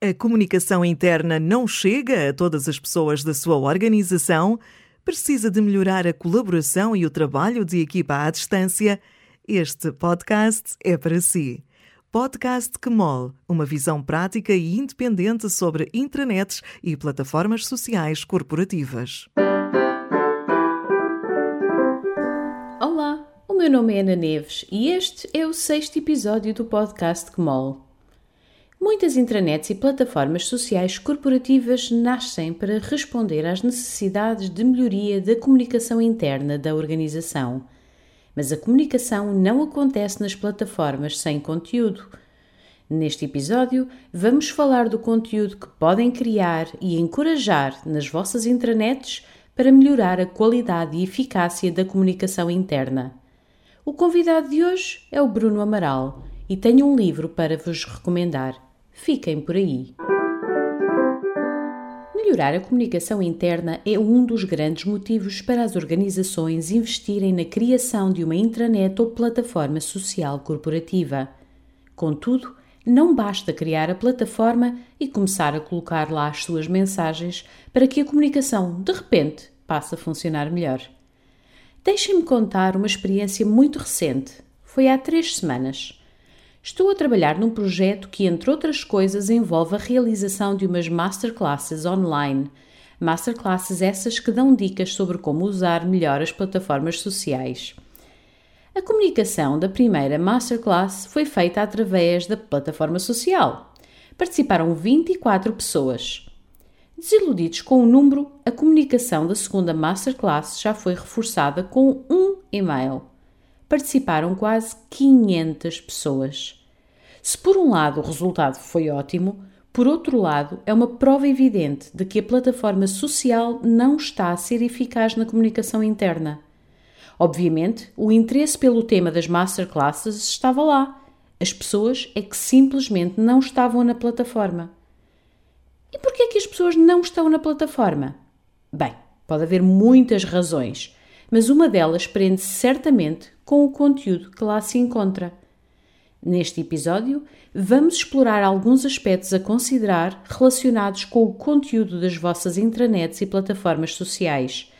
A comunicação interna não chega a todas as pessoas da sua organização? Precisa de melhorar a colaboração e o trabalho de equipa à distância? Este podcast é para si. Podcast Quemol, uma visão prática e independente sobre intranets e plataformas sociais corporativas. Olá, o meu nome é Ana Neves e este é o sexto episódio do podcast Quemol. Muitas intranets e plataformas sociais corporativas nascem para responder às necessidades de melhoria da comunicação interna da organização. Mas a comunicação não acontece nas plataformas sem conteúdo. Neste episódio, vamos falar do conteúdo que podem criar e encorajar nas vossas intranets para melhorar a qualidade e eficácia da comunicação interna. O convidado de hoje é o Bruno Amaral e tenho um livro para vos recomendar. Fiquem por aí. Melhorar a comunicação interna é um dos grandes motivos para as organizações investirem na criação de uma intranet ou plataforma social corporativa. Contudo, não basta criar a plataforma e começar a colocar lá as suas mensagens para que a comunicação, de repente, passe a funcionar melhor. Deixem-me contar uma experiência muito recente. Foi há três semanas. Estou a trabalhar num projeto que, entre outras coisas, envolve a realização de umas masterclasses online. Masterclasses essas que dão dicas sobre como usar melhor as plataformas sociais. A comunicação da primeira masterclass foi feita através da plataforma social. Participaram 24 pessoas. Desiludidos com o número, a comunicação da segunda masterclass já foi reforçada com um e-mail. Participaram quase 500 pessoas. Se por um lado o resultado foi ótimo, por outro lado, é uma prova evidente de que a plataforma social não está a ser eficaz na comunicação interna. Obviamente, o interesse pelo tema das masterclasses estava lá. As pessoas é que simplesmente não estavam na plataforma. E por que é que as pessoas não estão na plataforma? Bem, pode haver muitas razões, mas uma delas prende-se certamente com o conteúdo que lá se encontra. Neste episódio, vamos explorar alguns aspectos a considerar relacionados com o conteúdo das vossas intranets e plataformas sociais.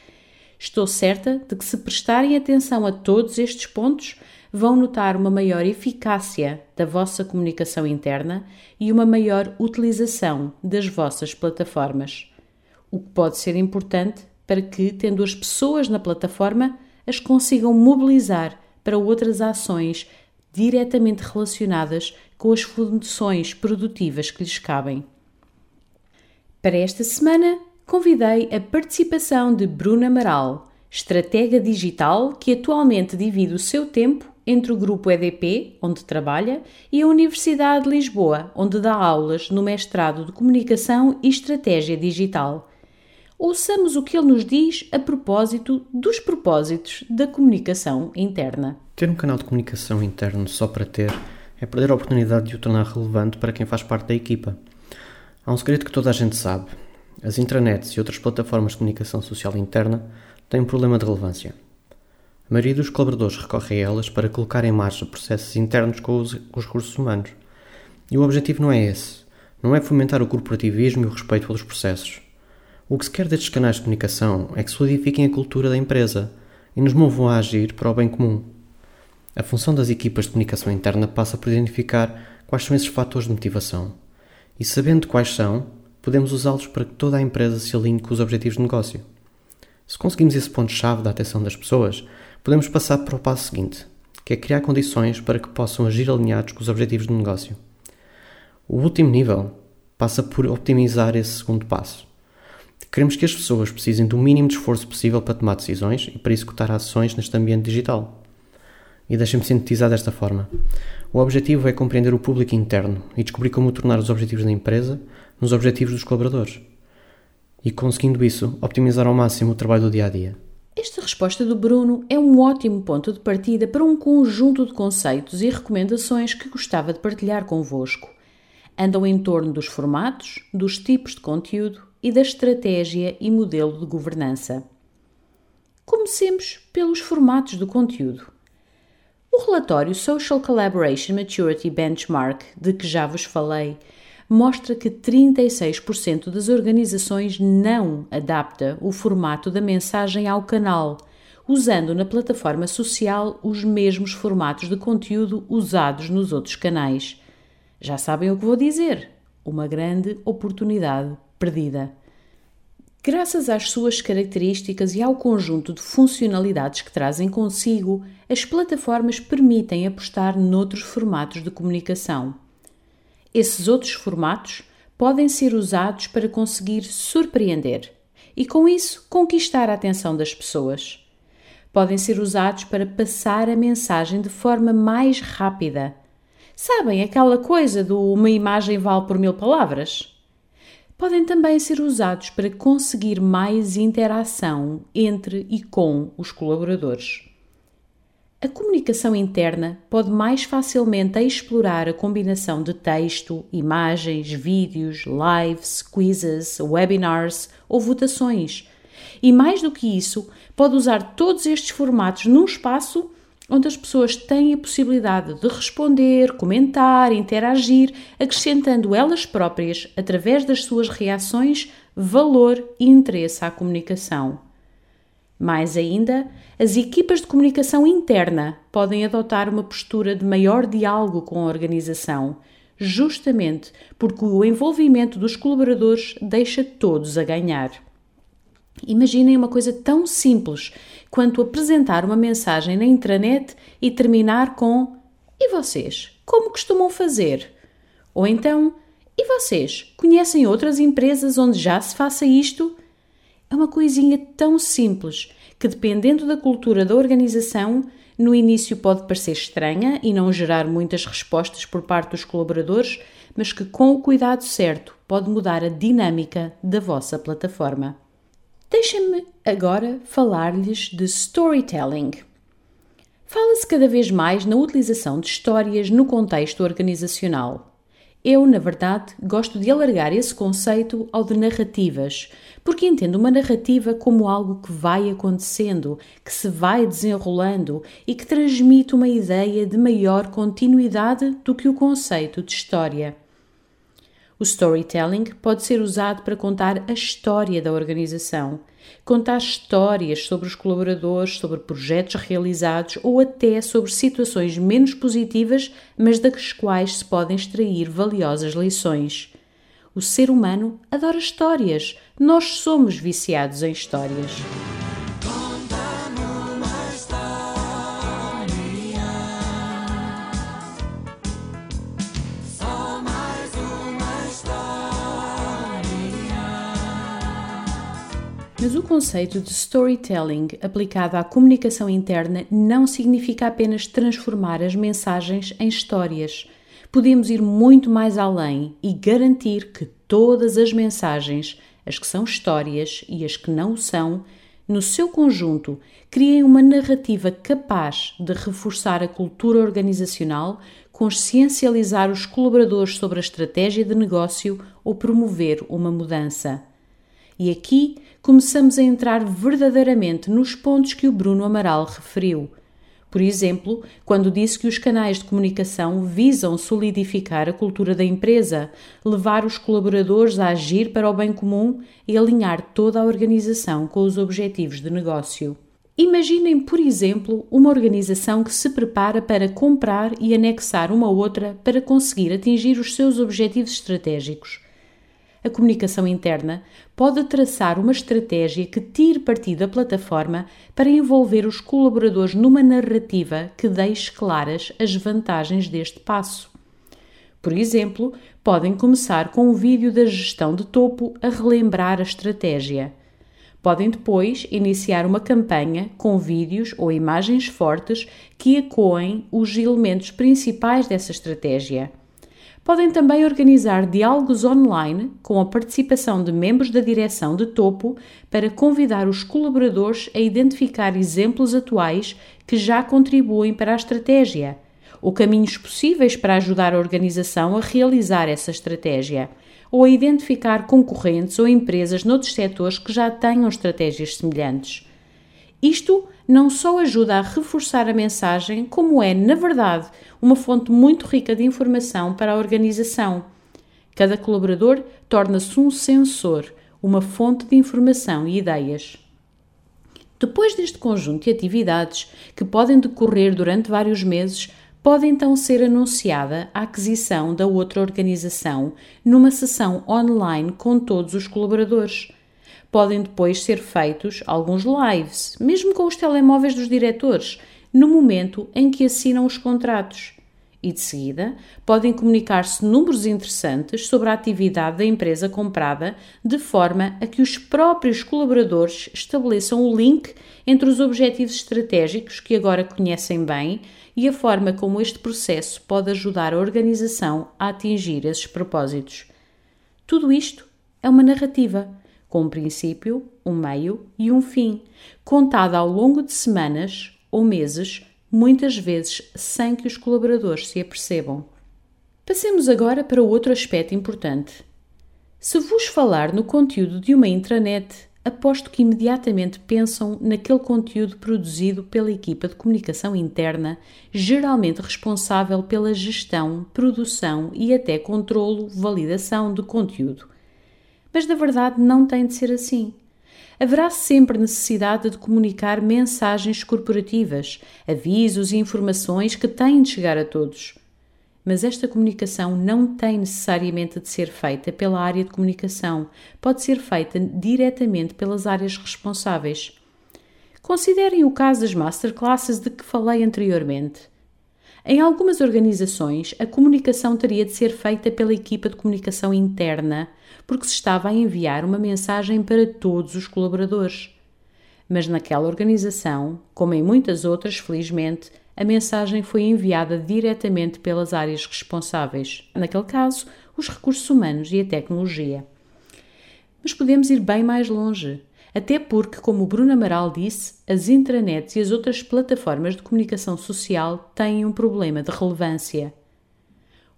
Estou certa de que, se prestarem atenção a todos estes pontos, vão notar uma maior eficácia da vossa comunicação interna e uma maior utilização das vossas plataformas. O que pode ser importante para que, tendo as pessoas na plataforma, as consigam mobilizar para outras ações diretamente relacionadas com as funções produtivas que lhes cabem. Para esta semana, convidei a participação de Bruna Amaral, estratega digital que atualmente divide o seu tempo entre o grupo EDP, onde trabalha, e a Universidade de Lisboa, onde dá aulas no mestrado de Comunicação e Estratégia Digital. Ouçamos o que ele nos diz a propósito dos propósitos da comunicação interna. Ter um canal de comunicação interno só para ter é perder a oportunidade de o tornar relevante para quem faz parte da equipa. Há um segredo que toda a gente sabe. As intranets e outras plataformas de comunicação social interna têm um problema de relevância. A maioria dos colaboradores recorre a elas para colocar em marcha processos internos com os, com os recursos humanos. E o objetivo não é esse. Não é fomentar o corporativismo e o respeito pelos processos. O que se quer destes canais de comunicação é que solidifiquem a cultura da empresa e nos movam a agir para o bem comum. A função das equipas de comunicação interna passa por identificar quais são esses fatores de motivação. E sabendo quais são, podemos usá-los para que toda a empresa se alinhe com os objetivos de negócio. Se conseguimos esse ponto-chave da atenção das pessoas, podemos passar para o passo seguinte, que é criar condições para que possam agir alinhados com os objetivos de negócio. O último nível passa por optimizar esse segundo passo. Queremos que as pessoas precisem do mínimo de esforço possível para tomar decisões e para executar ações neste ambiente digital. E deixem-me sintetizar desta forma. O objetivo é compreender o público interno e descobrir como tornar os objetivos da empresa nos objetivos dos colaboradores. E conseguindo isso, optimizar ao máximo o trabalho do dia a dia. Esta resposta do Bruno é um ótimo ponto de partida para um conjunto de conceitos e recomendações que gostava de partilhar convosco. Andam em torno dos formatos, dos tipos de conteúdo e da estratégia e modelo de governança. Comecemos pelos formatos do conteúdo. O relatório Social Collaboration Maturity Benchmark, de que já vos falei, mostra que 36% das organizações não adapta o formato da mensagem ao canal, usando na plataforma social os mesmos formatos de conteúdo usados nos outros canais. Já sabem o que vou dizer? Uma grande oportunidade perdida. Graças às suas características e ao conjunto de funcionalidades que trazem consigo, as plataformas permitem apostar noutros formatos de comunicação. Esses outros formatos podem ser usados para conseguir surpreender e, com isso, conquistar a atenção das pessoas. Podem ser usados para passar a mensagem de forma mais rápida. Sabem aquela coisa do uma imagem vale por mil palavras? Podem também ser usados para conseguir mais interação entre e com os colaboradores. A comunicação interna pode mais facilmente explorar a combinação de texto, imagens, vídeos, lives, quizzes, webinars ou votações. E mais do que isso, pode usar todos estes formatos num espaço onde as pessoas têm a possibilidade de responder, comentar, interagir, acrescentando elas próprias, através das suas reações, valor e interesse à comunicação. Mais ainda, as equipas de comunicação interna podem adotar uma postura de maior diálogo com a organização, justamente porque o envolvimento dos colaboradores deixa todos a ganhar. Imaginem uma coisa tão simples quanto apresentar uma mensagem na intranet e terminar com E vocês? Como costumam fazer? Ou então, e vocês? Conhecem outras empresas onde já se faça isto? É uma coisinha tão simples que, dependendo da cultura da organização, no início pode parecer estranha e não gerar muitas respostas por parte dos colaboradores, mas que, com o cuidado certo, pode mudar a dinâmica da vossa plataforma. Deixem-me agora falar-lhes de storytelling. Fala-se cada vez mais na utilização de histórias no contexto organizacional. Eu, na verdade, gosto de alargar esse conceito ao de narrativas, porque entendo uma narrativa como algo que vai acontecendo, que se vai desenrolando e que transmite uma ideia de maior continuidade do que o conceito de história. O storytelling pode ser usado para contar a história da organização, contar histórias sobre os colaboradores, sobre projetos realizados ou até sobre situações menos positivas, mas das quais se podem extrair valiosas lições. O ser humano adora histórias. Nós somos viciados em histórias. Conceito de storytelling aplicado à comunicação interna não significa apenas transformar as mensagens em histórias. Podemos ir muito mais além e garantir que todas as mensagens, as que são histórias e as que não são, no seu conjunto, criem uma narrativa capaz de reforçar a cultura organizacional, consciencializar os colaboradores sobre a estratégia de negócio ou promover uma mudança. E aqui começamos a entrar verdadeiramente nos pontos que o Bruno Amaral referiu. Por exemplo, quando disse que os canais de comunicação visam solidificar a cultura da empresa, levar os colaboradores a agir para o bem comum e alinhar toda a organização com os objetivos de negócio. Imaginem, por exemplo, uma organização que se prepara para comprar e anexar uma outra para conseguir atingir os seus objetivos estratégicos a comunicação interna pode traçar uma estratégia que tire partido da plataforma para envolver os colaboradores numa narrativa que deixe claras as vantagens deste passo. Por exemplo, podem começar com um vídeo da gestão de topo a relembrar a estratégia. Podem depois iniciar uma campanha com vídeos ou imagens fortes que ecoem os elementos principais dessa estratégia Podem também organizar diálogos online com a participação de membros da direção de topo para convidar os colaboradores a identificar exemplos atuais que já contribuem para a estratégia ou caminhos possíveis para ajudar a organização a realizar essa estratégia, ou a identificar concorrentes ou empresas noutros setores que já tenham estratégias semelhantes. Isto não só ajuda a reforçar a mensagem, como é, na verdade, uma fonte muito rica de informação para a organização. Cada colaborador torna-se um sensor, uma fonte de informação e ideias. Depois deste conjunto de atividades, que podem decorrer durante vários meses, pode então ser anunciada a aquisição da outra organização numa sessão online com todos os colaboradores. Podem depois ser feitos alguns lives, mesmo com os telemóveis dos diretores, no momento em que assinam os contratos e, de seguida, podem comunicar-se números interessantes sobre a atividade da empresa comprada, de forma a que os próprios colaboradores estabeleçam o link entre os objetivos estratégicos que agora conhecem bem e a forma como este processo pode ajudar a organização a atingir esses propósitos. Tudo isto é uma narrativa, com um princípio, um meio e um fim, contada ao longo de semanas ou meses muitas vezes sem que os colaboradores se apercebam. Passemos agora para outro aspecto importante. Se vos falar no conteúdo de uma intranet, aposto que imediatamente pensam naquele conteúdo produzido pela equipa de comunicação interna, geralmente responsável pela gestão, produção e até controlo, validação do conteúdo. Mas na verdade não tem de ser assim haverá sempre necessidade de comunicar mensagens corporativas, avisos e informações que têm de chegar a todos. Mas esta comunicação não tem necessariamente de ser feita pela área de comunicação, pode ser feita diretamente pelas áreas responsáveis. Considerem o caso das masterclasses de que falei anteriormente. Em algumas organizações, a comunicação teria de ser feita pela equipa de comunicação interna, porque se estava a enviar uma mensagem para todos os colaboradores. Mas naquela organização, como em muitas outras, felizmente, a mensagem foi enviada diretamente pelas áreas responsáveis, naquele caso, os recursos humanos e a tecnologia. Mas podemos ir bem mais longe. Até porque, como o Bruno Amaral disse, as intranets e as outras plataformas de comunicação social têm um problema de relevância.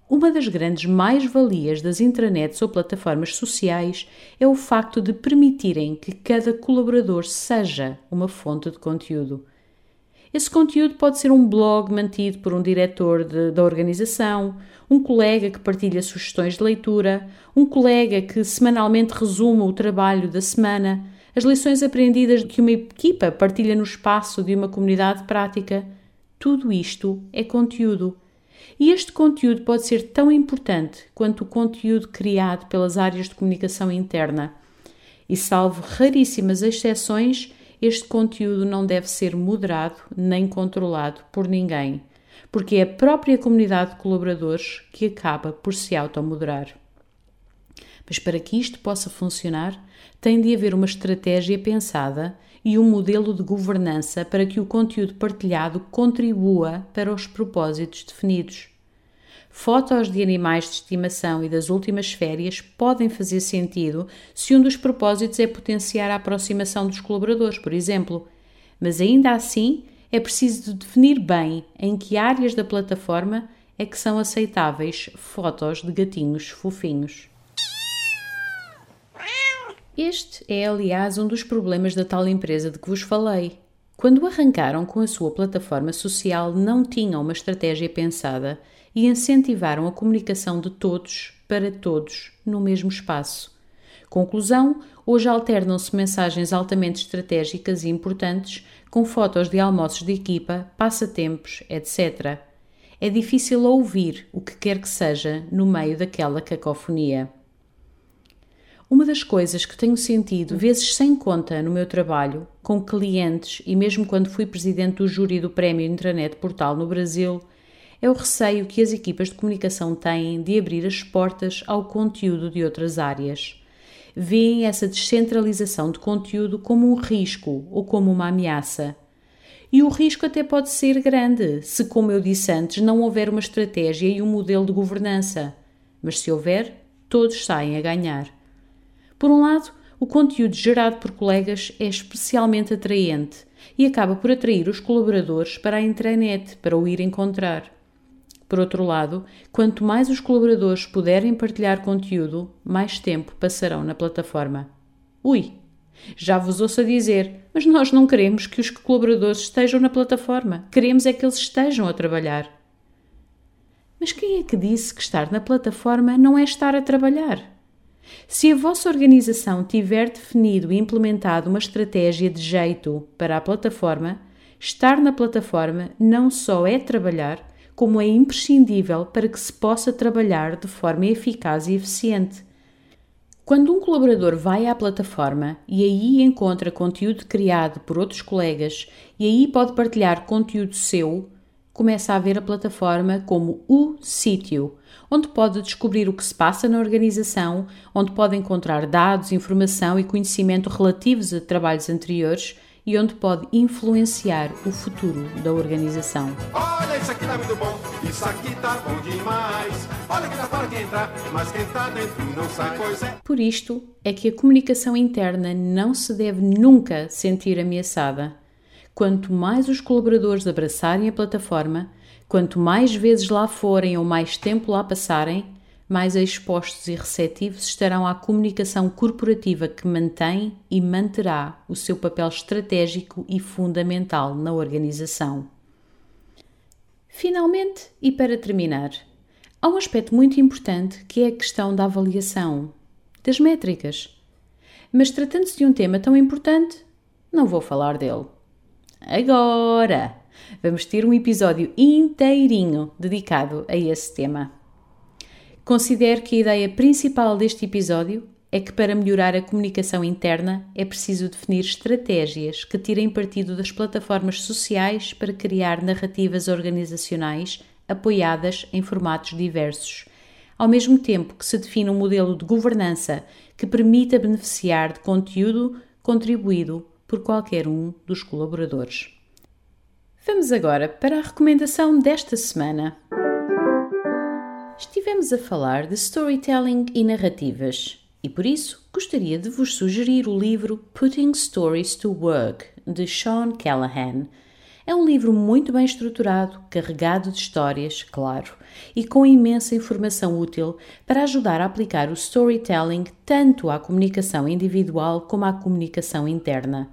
Uma das grandes mais-valias das intranets ou plataformas sociais é o facto de permitirem que cada colaborador seja uma fonte de conteúdo. Esse conteúdo pode ser um blog mantido por um diretor de, da organização, um colega que partilha sugestões de leitura, um colega que semanalmente resume o trabalho da semana as lições aprendidas que uma equipa partilha no espaço de uma comunidade prática, tudo isto é conteúdo. E este conteúdo pode ser tão importante quanto o conteúdo criado pelas áreas de comunicação interna. E, salvo raríssimas exceções, este conteúdo não deve ser moderado nem controlado por ninguém, porque é a própria comunidade de colaboradores que acaba por se automoderar. Mas para que isto possa funcionar, tem de haver uma estratégia pensada e um modelo de governança para que o conteúdo partilhado contribua para os propósitos definidos. Fotos de animais de estimação e das últimas férias podem fazer sentido se um dos propósitos é potenciar a aproximação dos colaboradores, por exemplo, mas ainda assim é preciso definir bem em que áreas da plataforma é que são aceitáveis fotos de gatinhos fofinhos. Este é, aliás, um dos problemas da tal empresa de que vos falei. Quando arrancaram com a sua plataforma social, não tinham uma estratégia pensada e incentivaram a comunicação de todos para todos no mesmo espaço. Conclusão: hoje alternam-se mensagens altamente estratégicas e importantes com fotos de almoços de equipa, passatempos, etc. É difícil ouvir o que quer que seja no meio daquela cacofonia. Uma das coisas que tenho sentido vezes sem conta no meu trabalho, com clientes e mesmo quando fui presidente do júri do Prémio Intranet Portal no Brasil, é o receio que as equipas de comunicação têm de abrir as portas ao conteúdo de outras áreas. Veem essa descentralização de conteúdo como um risco ou como uma ameaça. E o risco até pode ser grande, se, como eu disse antes, não houver uma estratégia e um modelo de governança. Mas se houver, todos saem a ganhar. Por um lado, o conteúdo gerado por colegas é especialmente atraente e acaba por atrair os colaboradores para a intranet para o ir encontrar. Por outro lado, quanto mais os colaboradores puderem partilhar conteúdo, mais tempo passarão na plataforma. Ui! Já vos ouço a dizer, mas nós não queremos que os colaboradores estejam na plataforma, queremos é que eles estejam a trabalhar. Mas quem é que disse que estar na plataforma não é estar a trabalhar? Se a vossa organização tiver definido e implementado uma estratégia de jeito para a plataforma, estar na plataforma não só é trabalhar, como é imprescindível para que se possa trabalhar de forma eficaz e eficiente. Quando um colaborador vai à plataforma e aí encontra conteúdo criado por outros colegas e aí pode partilhar conteúdo seu, começa a ver a plataforma como o sítio, onde pode descobrir o que se passa na organização, onde pode encontrar dados, informação e conhecimento relativos a trabalhos anteriores e onde pode influenciar o futuro da organização. Olha, isso aqui tá muito bom, isso aqui tá bom demais. Olha que tá quem mas quem tá dentro não sai, pois é. Por isto é que a comunicação interna não se deve nunca sentir ameaçada. Quanto mais os colaboradores abraçarem a plataforma, quanto mais vezes lá forem ou mais tempo lá passarem, mais expostos e receptivos estarão à comunicação corporativa que mantém e manterá o seu papel estratégico e fundamental na organização. Finalmente, e para terminar, há um aspecto muito importante que é a questão da avaliação, das métricas. Mas tratando-se de um tema tão importante, não vou falar dele. Agora, vamos ter um episódio inteirinho dedicado a esse tema. Considero que a ideia principal deste episódio é que para melhorar a comunicação interna é preciso definir estratégias que tirem partido das plataformas sociais para criar narrativas organizacionais apoiadas em formatos diversos, ao mesmo tempo que se define um modelo de governança que permita beneficiar de conteúdo contribuído por qualquer um dos colaboradores. Vamos agora para a recomendação desta semana estivemos a falar de storytelling e narrativas, e por isso gostaria de vos sugerir o livro Putting Stories to Work, de Sean Callahan. É um livro muito bem estruturado, carregado de histórias, claro, e com imensa informação útil para ajudar a aplicar o storytelling tanto à comunicação individual como à comunicação interna.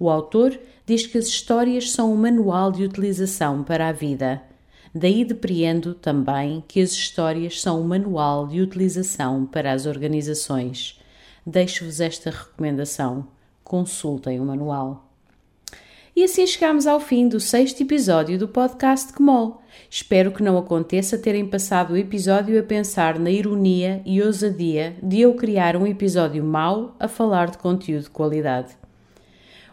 O autor diz que as histórias são um manual de utilização para a vida. Daí depreendo também que as histórias são um manual de utilização para as organizações. Deixo-vos esta recomendação: consultem o manual. E assim chegamos ao fim do sexto episódio do podcast Kmol. Espero que não aconteça terem passado o episódio a pensar na ironia e ousadia de eu criar um episódio mau a falar de conteúdo de qualidade.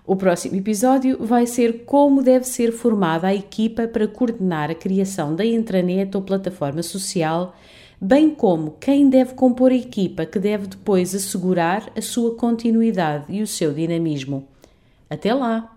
O próximo episódio vai ser como deve ser formada a equipa para coordenar a criação da intranet ou plataforma social, bem como quem deve compor a equipa que deve depois assegurar a sua continuidade e o seu dinamismo. Até lá!